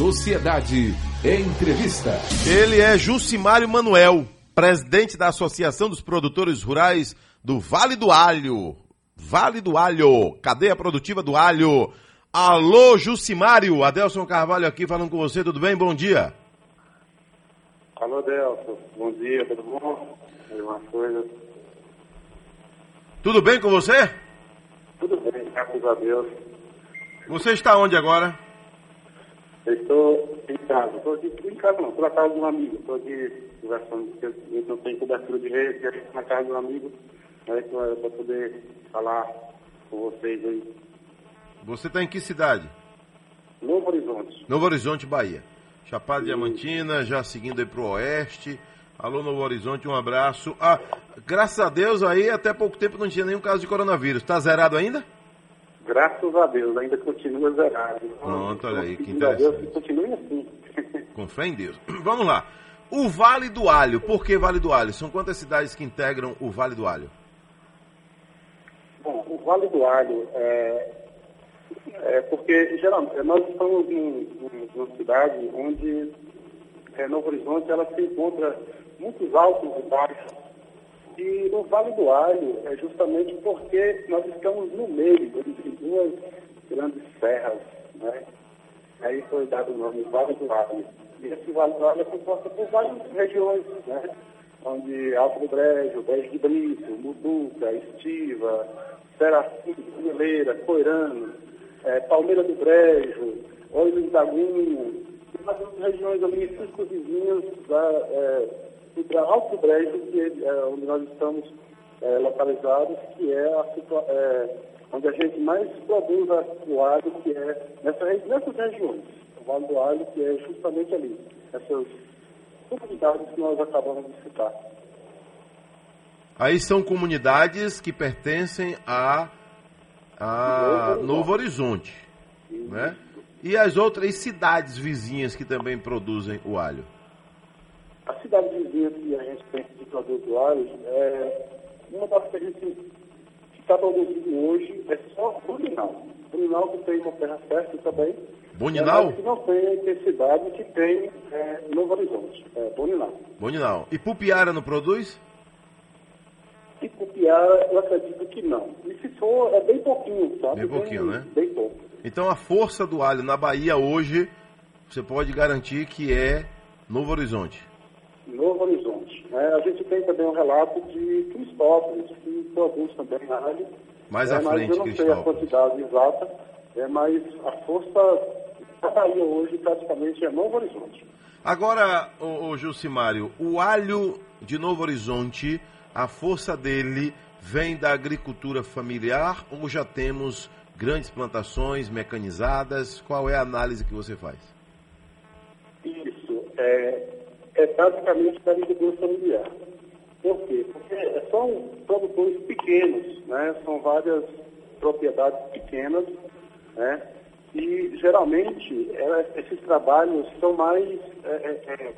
Sociedade. Entrevista. Ele é Jucimário Manuel, presidente da Associação dos Produtores Rurais do Vale do Alho. Vale do Alho, cadeia produtiva do Alho. Alô, Jucimário, Adelson Carvalho aqui falando com você, tudo bem? Bom dia. Alô, Adelson, bom dia, tudo bom? Uma coisa. Tudo bem com você? Tudo bem, graças a Deus. Você está onde agora? Eu estou em casa. Estou aqui em casa não, estou na casa de um amigo. Estou aqui conversando, porque gente não tem cobertura de rede, gente na casa de um amigo, né, para poder falar com vocês aí. Você está em que cidade? Novo Horizonte. Novo Horizonte, Bahia. Chapada Diamantina, já seguindo aí para o oeste. Alô, Novo Horizonte, um abraço. Ah, graças a Deus aí, até pouco tempo não tinha nenhum caso de coronavírus. Está zerado ainda? Graças a Deus, ainda continua zerado. Pronto, olha aí, que Graças a Deus interessante. que continue assim. Com fé em Deus. Vamos lá. O Vale do Alho. Por que Vale do Alho? São quantas cidades que integram o Vale do Alho? Bom, o Vale do Alho é, é porque geralmente nós estamos em, em uma cidade onde é, Novo Horizonte ela se encontra muitos altos e baixos. E o Vale do Alho é justamente porque nós estamos no meio entre duas grandes serras, né? Aí foi dado o nome Vale do Alho. E esse Vale do Alho é composto por várias regiões, né? Onde Alto do Brejo, Brejo de Brito, Muduca, Estiva, Serafim, Pinheleira, Coirano, eh, Palmeira do Brejo, Olhos da Linha, e várias regiões ali, cinco vizinhas da, eh, Alto do Brejo, que é onde nós estamos eh, localizados, que é a eh, onde a gente mais produz o alho, que é nessa, nessas regiões. O Vale do Alho, que é justamente ali, essas comunidades que nós acabamos de citar. Aí são comunidades que pertencem a, a Novo Horizonte, né? E as outras cidades vizinhas que também produzem o alho. A cidade alho, é, uma das que a gente está produzindo hoje é só Bruninal. Bruninal que tem uma terra fértil também. Boninal? É, que não tem a intensidade que tem é, Novo Horizonte. É, Boninal. Boninal. E Pupiara não produz? E Cupiara, eu acredito que não. E se for, é bem pouquinho, sabe? Bem pouquinho, né? Bem pouco. Então a força do alho na Bahia hoje, você pode garantir que é Novo Horizonte. Né? a gente tem também um relato de Cristópolis, que produz também alho. Mais É, à mas frente, eu não sei a quantidade exata, é, mas a força da Bahia hoje praticamente é Novo Horizonte. Agora, o, Gilcimário, o alho de Novo Horizonte, a força dele vem da agricultura familiar ou já temos grandes plantações mecanizadas? Qual é a análise que você faz? Isso, é, é basicamente da agricultura familiar. Por quê? Porque são produtores pequenos, né? são várias propriedades pequenas, né? e geralmente é, esses trabalhos são mais, é, é, é,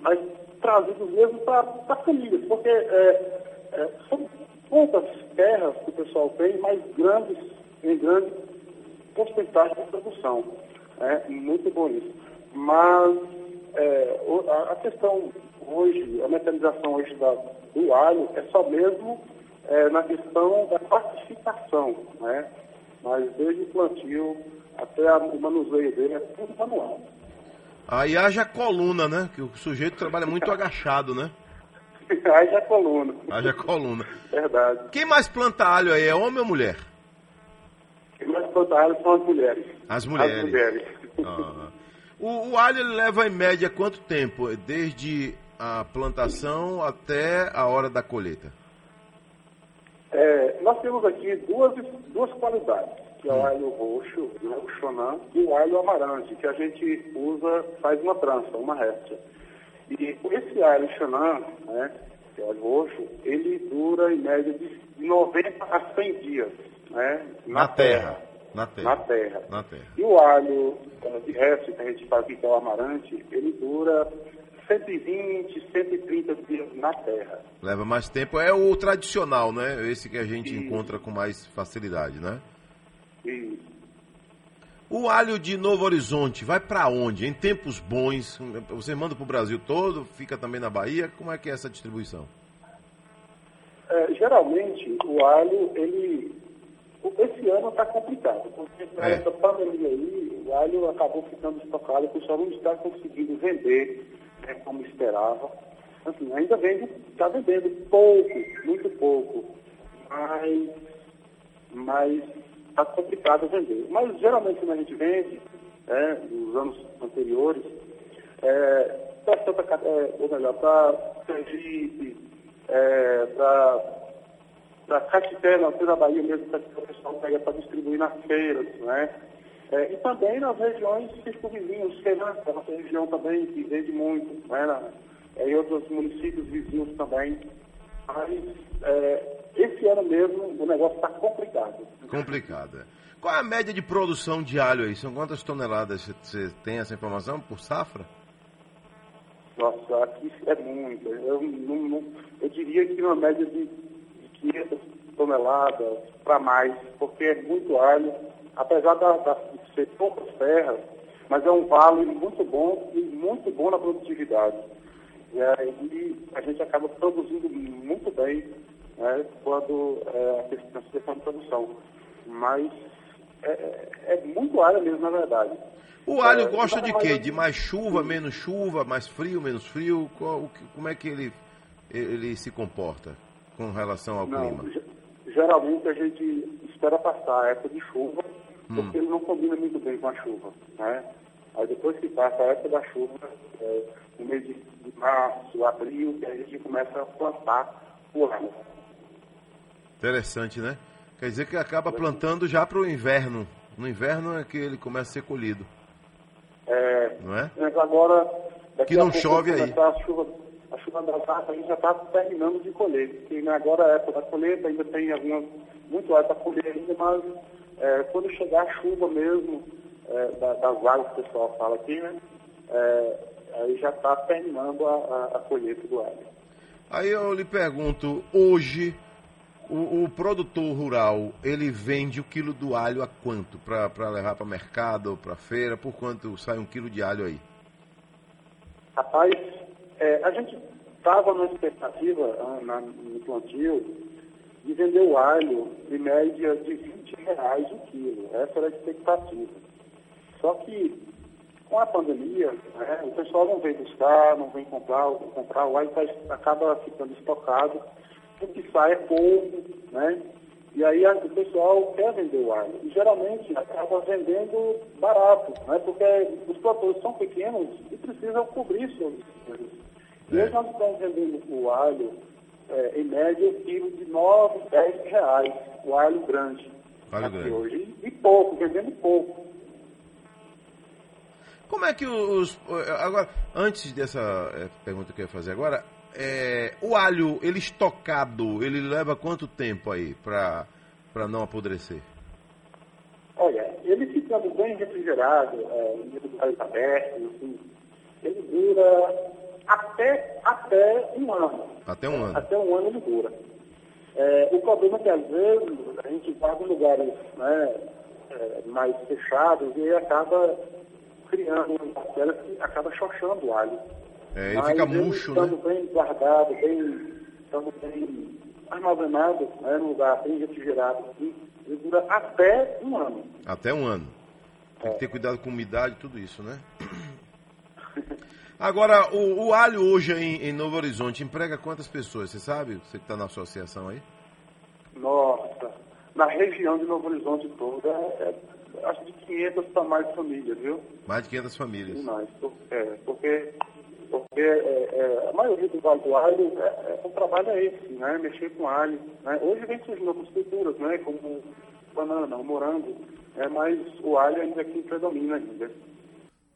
mais trazidos mesmo para a família, porque é, é, são poucas terras que o pessoal tem, mas grandes, em grande porcentagem de produção. É muito bom isso. Mas é, a, questão hoje, a mecanização hoje da, do alho é só mesmo é, na questão da classificação, né? Mas desde o plantio até a- o manuseio dele é tudo manual. Aí haja coluna, né? Que o sujeito trabalha muito agachado, né? É coluna. Haja coluna. Verdade. Quem mais planta alho aí? É homem ou mulher? Quem mais planta alho são as mulheres. As mulheres. As mulheres. Ah. O, o alho leva em média quanto tempo? Desde a plantação até a hora da colheita? É, nós temos aqui duas, duas qualidades, que é o alho roxo, né, o xonã, e o alho amarante, que a gente usa, faz uma trança, uma réstia. E esse alho xonã, né, que é o alho roxo, ele dura em média de 90 a 100 dias né, na, terra. Na terra. Na terra. Na terra. E o alho de resto, que a gente fala aqui, que é o amarante, ele dura 120, 130 dias na terra. Leva mais tempo. É o tradicional, né? Esse que a gente Isso. encontra com mais facilidade, né? E O O alho de Novo Horizonte vai para onde? Em tempos bons, você manda para o Brasil todo, fica também na Bahia? Como é que é essa distribuição? É, geralmente, o alho, ele. Esse ano está complicado, porque É. essa pandemia aí, o alho acabou ficando estocado, o pessoal não está conseguindo vender né, como esperava. Assim, ainda vende, está vendendo pouco, muito pouco, mas mas está complicado vender. Mas geralmente quando a gente vende, né, nos anos anteriores, é, para Santa é, ou melhor, para Sergipe, é, para Caxité, na da Bahia mesmo, que o pessoal pega para distribuir nas feiras, né? É, e também nas regiões circunvizinhas, que é uma região também que vende muito, né? É, e outros municípios vizinhos também. Mas é, esse ano mesmo o negócio está complicado. Complicada. Qual é a média de produção de alho aí? São quantas toneladas? Você- tem essa informação por safra? Nossa, aqui é muito. Eu, não, não- eu diria que uma média de 500 toneladas para mais, porque é muito alho, apesar da, da, de ser poucas terras, mas é um vale muito bom e muito bom na produtividade. E aí a gente acaba produzindo muito bem né, quando é, a questão, de produção. Mas é, é- é muito alho mesmo, na verdade. O alho É, gosta de quê? De mais chuva, menos chuva, mais frio, menos frio? Qual- como é que ele, ele se comporta com relação ao Não, clima? ge- geralmente a gente espera passar a época de chuva, porque ele não combina muito bem com a chuva, né? Aí depois que passa a época da chuva, é, no mês de, março, abril, que a gente começa a plantar o alho. Interessante, né? Quer dizer que acaba plantando já para o inverno. No inverno é que ele começa a ser colhido, É, não é? mas agora, daqui Que não a pouco, chove aí. A chuva, chuva da safra, a gente já está terminando de colher, porque né, agora é a época da colheita, ainda tem algumas, muito alho para colher ainda, mas é, quando chegar a chuva mesmo, é, da- das águas que o pessoal fala aqui, né, é, aí já está terminando a, a- a colheita do alho. Aí eu lhe pergunto, hoje o, o produtor rural, ele vende o quilo do alho a quanto? Para levar para mercado ou para feira? Por quanto sai um quilo de alho aí? Rapaz, é, a gente estava na expectativa ah, na, no plantio de vender o alho de média de 20 reais o quilo. Essa era a expectativa. Só que com a pandemia, né, o pessoal não vem buscar, não vem comprar, comprar o alho tá- acaba ficando estocado, o que sai é pouco, né? E aí o pessoal quer vender o alho. E geralmente acaba vendendo barato, né? Porque os produtores são pequenos e precisam cobrir É. hoje nós estamos vendendo o alho, é, em média, quilo de 9, 10 reais, o alho grande. Alho grande. hoje. E, pouco, vendendo pouco. Como é que os. Agora, antes dessa eh, pergunta que eu ia fazer agora, é, o alho, ele estocado, ele leva quanto tempo aí para não apodrecer? Olha, ele ficando bem refrigerado, é, em lugares abertos, assim, ele dura até, até um ano. Até um ano. Até um ano ele dura. É, o problema é que às vezes a gente vai em lugares né, é, mais fechados e aí acaba criando uma bactéria que acaba chochando o alho. É, ele Mas fica murcho, estando né? bem guardado, bem, estando bem armazenado, né, num lugar bem refrigerado, assim, ele dura até um ano. Até um ano. Tem É. que ter cuidado com umidade e tudo isso, né? Agora, o, o alho hoje em, em Novo Horizonte emprega quantas pessoas? Você sabe? Você que está na associação aí? Nossa, na região de Novo Horizonte toda, é, é, acho de 500 para mais famílias, viu? Mais de 500 E famílias. mais. É, porque porque é, é, a maioria do Vale do Alho, é, é, o trabalho é esse, né? Mexer com alho. Né? Hoje vem surgindo outras culturas, né? Como banana, o morango, é, mas o alho ainda aqui predomina ainda.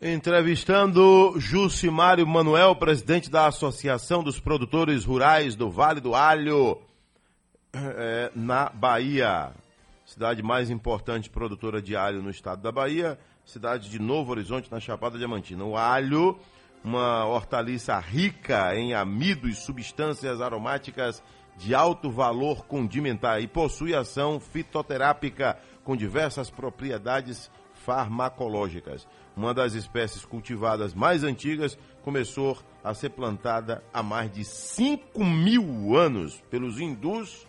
Entrevistando Jucimário Manuel, presidente da Associação dos Produtores Rurais do Vale do Alho, eh, na Bahia. Cidade mais importante produtora de alho no estado da Bahia, cidade de Novo Horizonte, na Chapada Diamantina. O alho, uma hortaliça rica em amido e substâncias aromáticas de alto valor condimentar e possui ação fitoterápica com diversas propriedades farmacológicas. Uma das espécies cultivadas mais antigas começou a ser plantada há mais de 5 mil anos pelos hindus,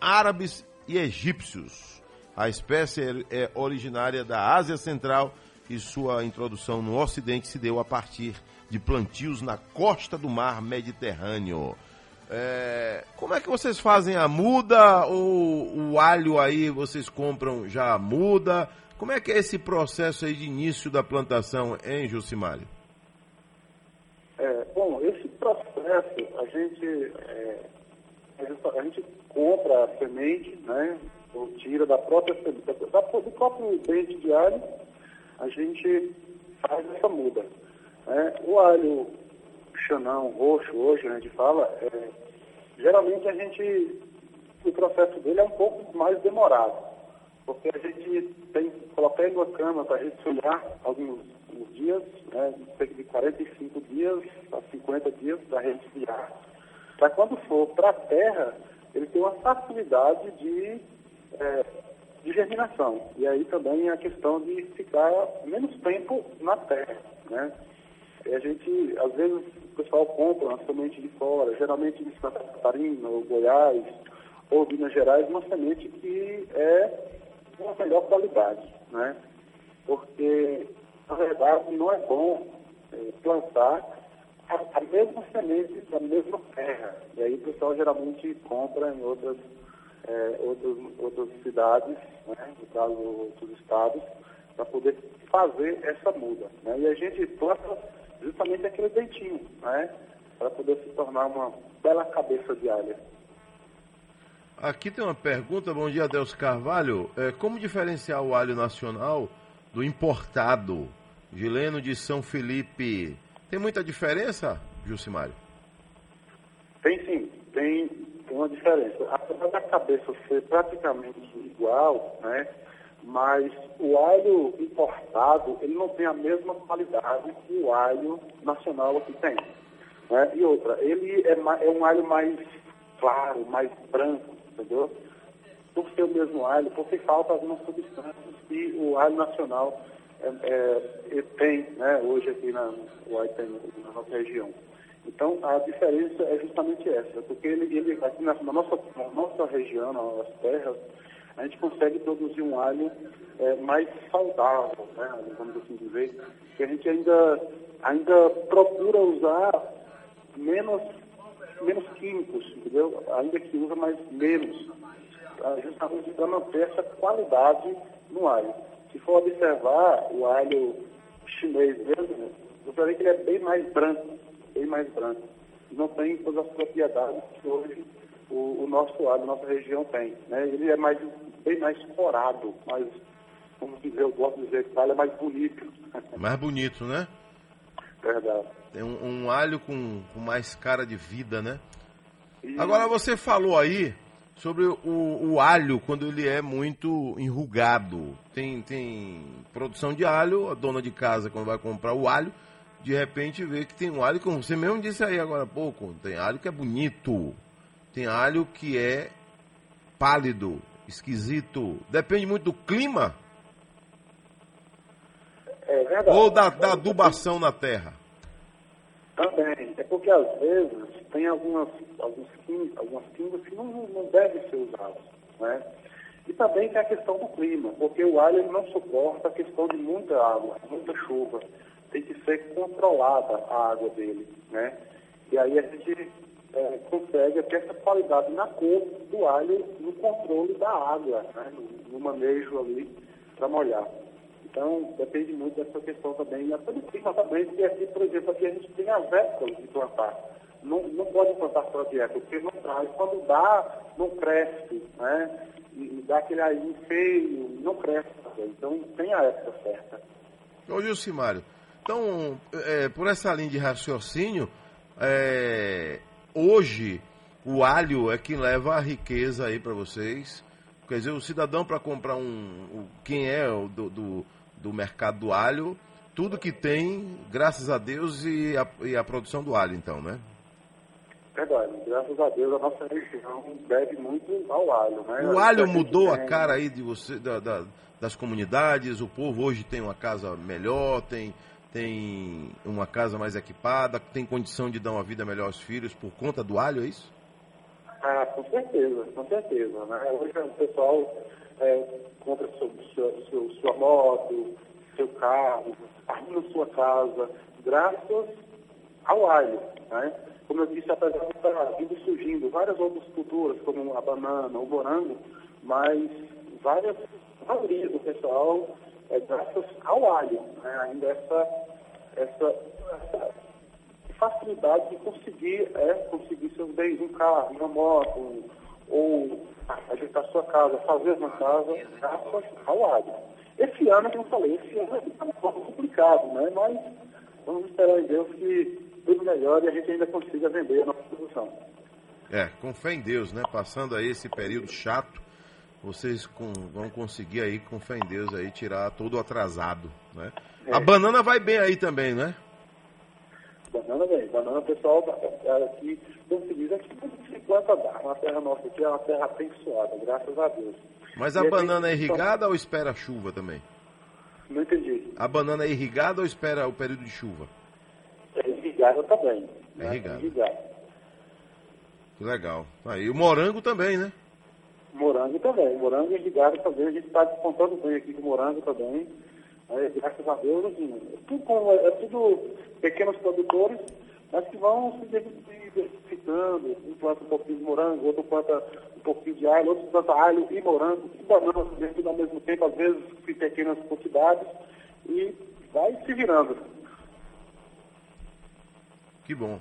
árabes e egípcios. A espécie é originária da Ásia Central e sua introdução no Ocidente se deu a partir de plantios na costa do mar Mediterrâneo. É, como é que vocês fazem a muda? ou o alho aí vocês compram já muda? Como é que é esse processo aí de início da plantação em Jucimário? É, bom, esse processo a gente, é, a gente compra a semente, né? Ou tira da própria da, do próprio dente de alho, a gente faz essa muda. Né? O alho xanão roxo hoje, a gente fala, é, geralmente a gente, o processo dele é um pouco mais demorado, porque a gente tem ele na cama para resfriar alguns, alguns dias, né, de 45 dias a 50 dias para resfriar, para quando for para a terra, ele tem uma facilidade de, é, de germinação. E aí também a questão de ficar menos tempo na terra, né? E a gente, às vezes, o pessoal compra uma semente de fora, geralmente de Santa Catarina, ou Goiás, ou Minas Gerais, uma semente que é de uma melhor qualidade, né? Porque, na verdade, não é bom é, plantar a, a, mesma semente da mesma terra. E aí o pessoal geralmente compra em outras, é, outras cidades, né? no caso, outros estados, para poder fazer essa muda. Né? E a gente planta justamente aquele dentinho, né? Para poder se tornar uma bela cabeça de alha. Aqui tem uma pergunta, bom dia, Deus Carvalho. É, como diferenciar o alho nacional do importado? Gileno de São Felipe. Tem muita diferença, Jusimário? Tem sim, tem, tem uma diferença. Apesar da cabeça ser praticamente igual, né? mas o alho importado ele não tem a mesma qualidade que o alho nacional aqui tem. Né? E outra, ele é, é, um alho mais claro, mais branco, entendeu? Por ser o mesmo alho, porque falta algumas substâncias que o alho nacional é, é, tem, né? hoje aqui na, na nossa região. Então, a diferença é justamente essa, porque ele, ele aqui na, na, nossa, na nossa região, nas terras, a gente consegue produzir um alho é, mais saudável, né, vamos assim dizer, que a gente ainda, ainda procura usar menos, menos químicos, entendeu? Ainda que usa mais menos, justamente para manter essa qualidade no alho. Se for observar o alho chinês mesmo, você ver que ele é bem mais branco, bem mais branco. Não tem todas as propriedades que hoje o, o nosso alho, nossa região tem. Né? Ele é mais, bem mais corado, mais, como dizer, eu gosto de dizer que o alho é mais bonito. Mais bonito, né? Verdade. Tem um, um alho com, com, mais cara de vida, né? E... Agora você falou aí sobre o, o, alho quando ele é muito enrugado. Tem, tem produção de alho, a dona de casa quando vai comprar o alho, de repente vê que tem um alho, como você mesmo disse aí agora há pouco, tem alho que é bonito, tem alho que é pálido, esquisito. Depende muito do clima. É verdade. Ou da, da adubação na terra. Também. É porque às vezes tem algumas, alguns químicos, algumas químicas que não, não devem ser usadas. Né? E também tem a questão do clima, porque o alho não suporta a questão de muita água, muita chuva. Tem que ser controlada a água dele. Né? E aí a gente é, consegue ter essa qualidade na cor do alho no controle da água, né, no, no, manejo ali para molhar. Então, depende muito dessa questão também. Até do também, porque aqui, por exemplo, aqui a gente tem as épocas de plantar. Não, não pode plantar fora de porque não traz. Quando dá, não cresce, né? E, dá aquele aí feio, não cresce. Então, tem a época certa. Ô, Gilcimário, então, é, por essa linha de raciocínio, é, hoje o alho é quem leva a riqueza aí para vocês. Quer dizer, o cidadão para comprar um. Quem é o do, do, do, mercado do alho, tudo que tem, graças a Deus, e a, e a produção do alho, então, né? Verdade, graças a Deus a nossa região deve muito ao alho, né? O alho mudou a cara aí de você, da, da, das comunidades? O povo hoje tem uma casa melhor, tem, tem uma casa mais equipada, tem condição de dar uma vida melhor aos filhos por conta do alho, é isso? Ah, com certeza, com certeza. Né? Hoje o pessoal é, compra seu, seu, sua moto, seu carro, arruma sua casa, graças ao alho. Né? Como eu disse, apesar de estar vindo surgindo várias outras culturas, como a banana, o morango, mas várias, a maioria do pessoal é graças ao alho. Né? Ainda essa, essa, essa facilidade de conseguir, é, conseguir seus bens, um carro, uma moto, ou ajeitar sua casa, fazer uma casa, graças ao alho. Esse ano, como eu falei, esse ano é um pouco complicado, né? mas vamos esperar em Deus que tudo melhore e a gente ainda consiga vender a nossa produção. É, com fé em Deus, né? Passando aí esse período chato, vocês com, vão conseguir aí, com fé em Deus, aí, tirar todo o atrasado, né? É. A banana vai bem aí também, né? Banana bem. Banana, pessoal, aqui, como se diz, aqui planta dá. Uma terra nossa aqui é uma terra abençoada, graças a Deus. Mas a e banana é irrigada ou espera chuva também? Não entendi. A banana é irrigada ou espera o período de chuva? É irrigada também. É irrigada. É irrigada. Legal. Aí o morango também, né? Morango também. Morango irrigado também. A gente está descontando bem aqui com morango também. É, graças a Deus, assim, é tudo, é tudo pequenos produtores, mas que vão se Um planta um pouquinho de morango, outro planta um pouquinho de alho, outro planta alho e morango, e banana dentro ao mesmo tempo, às vezes em pequenas quantidades, e vai se virando. Que bom.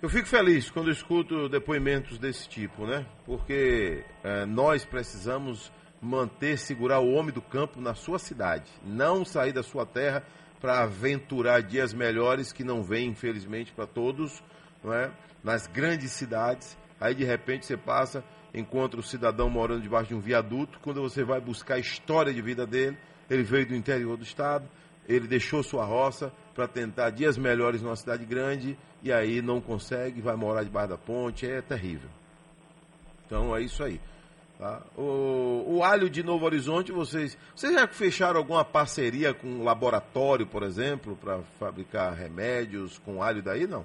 Eu fico feliz quando escuto depoimentos desse tipo, né? Porque é, nós precisamos manter, segurar o homem do campo na sua cidade, não sair da sua terra para aventurar dias melhores que não vêm, infelizmente, para todos, não é? Nas grandes cidades, aí de repente você passa, encontra o cidadão morando debaixo de um viaduto, quando você vai buscar a história de vida dele, ele veio do interior do estado, ele deixou sua roça para tentar dias melhores numa cidade grande e aí não consegue, vai morar debaixo da ponte, é terrível. Então é isso aí. Tá? O, o alho de Novo Horizonte, vocês, vocês já fecharam alguma parceria com um laboratório, por exemplo, para fabricar remédios com alho daí, não?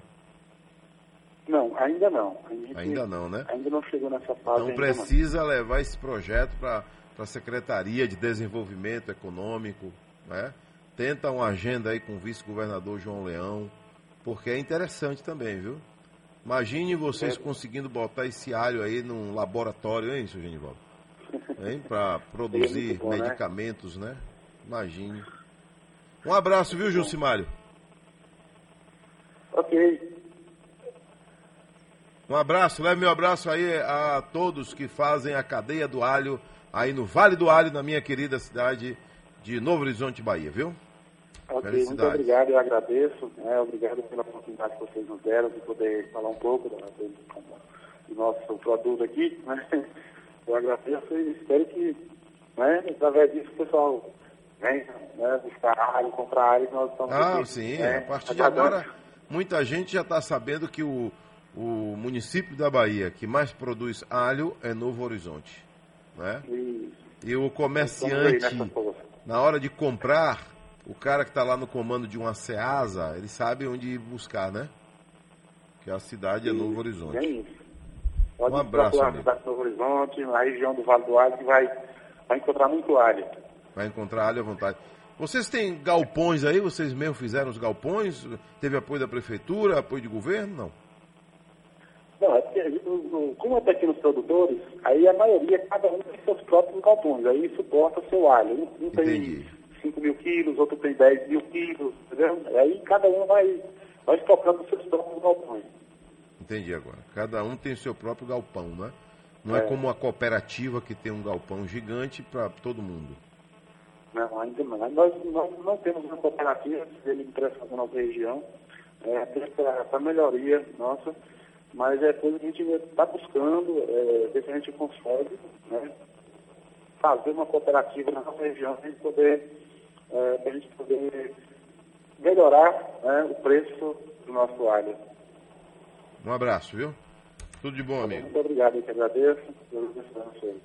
Não, ainda não. ainda não, né? Ainda não chegou nessa fase. Então precisa não. levar esse projeto para a Secretaria de Desenvolvimento Econômico, né? Tenta uma agenda aí com o vice-governador João Leão, porque é interessante também, viu? Imagine vocês é. conseguindo botar esse alho aí num laboratório, hein, seu Genivaldo? Hein? Para produzir é bom, né? medicamentos, né? né? Imagine. Um abraço, viu, Jusimário? Ok. Um abraço, leve meu abraço aí a todos que fazem a cadeia do alho aí no Vale do Alho, na minha querida cidade de Novo Horizonte, Bahia, viu? Ok, muito obrigado, eu agradeço. Né, obrigado pela oportunidade que vocês nos deram de poder falar um pouco do, do nosso produto aqui. Né? Eu agradeço e espero que, né, através disso, o pessoal venha né, buscar área, comprar que nós estamos Ah, aqui, sim. Né, a partir de agora, muita gente já está sabendo que o, o município da Bahia que mais produz alho é Novo Horizonte. Né? E o comerciante, na hora de comprar, o cara que está lá no comando de uma SEASA, ele sabe onde ir buscar, né? Que a cidade é Novo Horizonte. É isso. Pode um abraço, a cidade de Novo Horizonte, na região do Vale do Alho, que vai, vai encontrar muito alho. Vai encontrar alho à vontade. Vocês têm galpões aí? Vocês mesmo fizeram os galpões? Teve apoio da prefeitura, apoio de governo? Não. Não, é porque, como é pequenos produtores, aí a maioria, cada um tem seus próprios galpões, aí suporta o seu alho. Não, não tem 5 mil quilos, outro tem 10 mil quilos, entendeu? Aí cada um vai, vai estocando os seus próprios galpões. Entendi agora. Cada um tem seu próprio galpão, né? Não é, é como a cooperativa que tem um galpão gigante para todo mundo. Não, ainda. Nós, nós não temos uma cooperativa, ele interessa na nossa região, é, para melhoria nossa, mas é coisa que a gente está buscando, é, ver se a gente consegue né, fazer uma cooperativa na nossa região para a gente poder é, a gente poder melhorar né, o preço do nosso alho. Um abraço, viu? Tudo de bom, amigo. Muito obrigado, eu que agradeço. Deus abençoe.